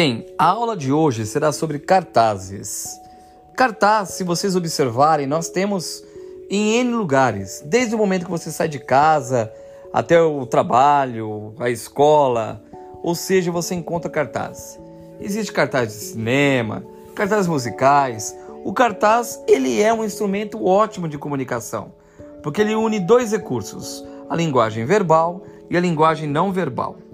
Bem, a aula de hoje será sobre cartazes. Cartaz, se vocês observarem, nós temos em N lugares, desde o momento que você sai de casa até o trabalho, a escola, ou seja, você encontra cartaz. Existe cartaz de cinema, cartazes musicais. O cartaz, ele é um instrumento ótimo de comunicação, porque ele une dois recursos, a linguagem verbal e a linguagem não verbal.